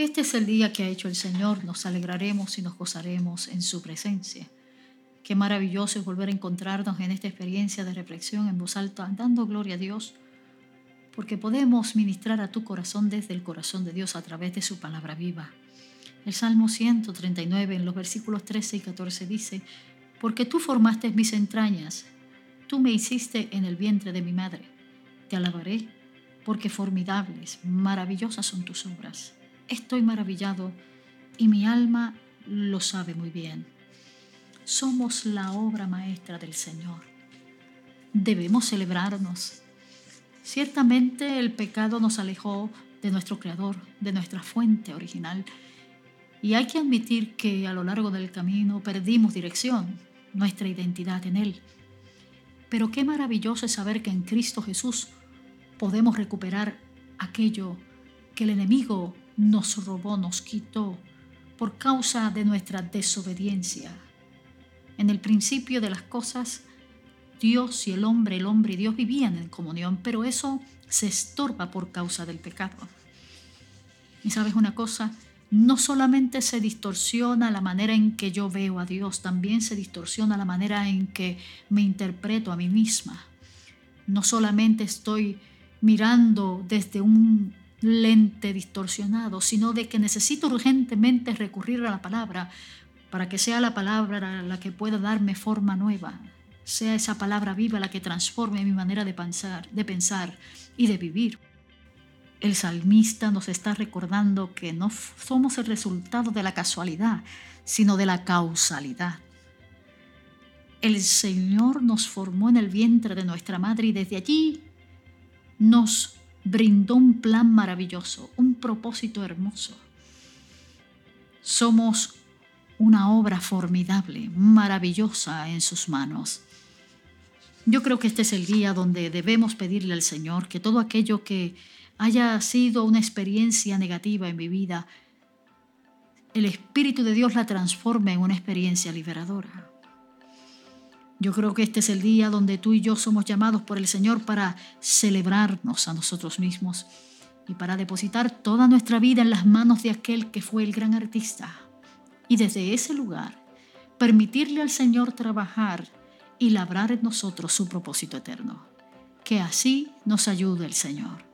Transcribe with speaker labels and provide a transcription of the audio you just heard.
Speaker 1: Este es el día que ha hecho el Señor, nos alegraremos y nos gozaremos en su presencia. Qué maravilloso es volver a encontrarnos en esta experiencia de reflexión en voz alta, dando gloria a Dios, porque podemos ministrar a tu corazón desde el corazón de Dios a través de su palabra viva. El Salmo 139 en los versículos 13 y 14 dice, porque tú formaste mis entrañas, tú me hiciste en el vientre de mi madre. Te alabaré, porque formidables, maravillosas son tus obras. Estoy maravillado y mi alma lo sabe muy bien. Somos la obra maestra del Señor. Debemos celebrarnos. Ciertamente el pecado nos alejó de nuestro Creador, de nuestra fuente original. Y hay que admitir que a lo largo del camino perdimos dirección, nuestra identidad en Él. Pero qué maravilloso es saber que en Cristo Jesús podemos recuperar aquello que el enemigo nos robó, nos quitó por causa de nuestra desobediencia. En el principio de las cosas, Dios y el hombre, el hombre y Dios vivían en comunión, pero eso se estorba por causa del pecado. Y sabes una cosa, no solamente se distorsiona la manera en que yo veo a Dios, también se distorsiona la manera en que me interpreto a mí misma. No solamente estoy mirando desde un lente distorsionado, sino de que necesito urgentemente recurrir a la palabra para que sea la palabra la que pueda darme forma nueva, sea esa palabra viva la que transforme mi manera de pensar, de pensar y de vivir. El salmista nos está recordando que no somos el resultado de la casualidad, sino de la causalidad. El Señor nos formó en el vientre de nuestra madre y desde allí nos brindó un plan maravilloso, un propósito hermoso. Somos una obra formidable, maravillosa en sus manos. Yo creo que este es el día donde debemos pedirle al Señor que todo aquello que haya sido una experiencia negativa en mi vida, el Espíritu de Dios la transforme en una experiencia liberadora. Yo creo que este es el día donde tú y yo somos llamados por el Señor para celebrarnos a nosotros mismos y para depositar toda nuestra vida en las manos de aquel que fue el gran artista. Y desde ese lugar, permitirle al Señor trabajar y labrar en nosotros su propósito eterno. Que así nos ayude el Señor.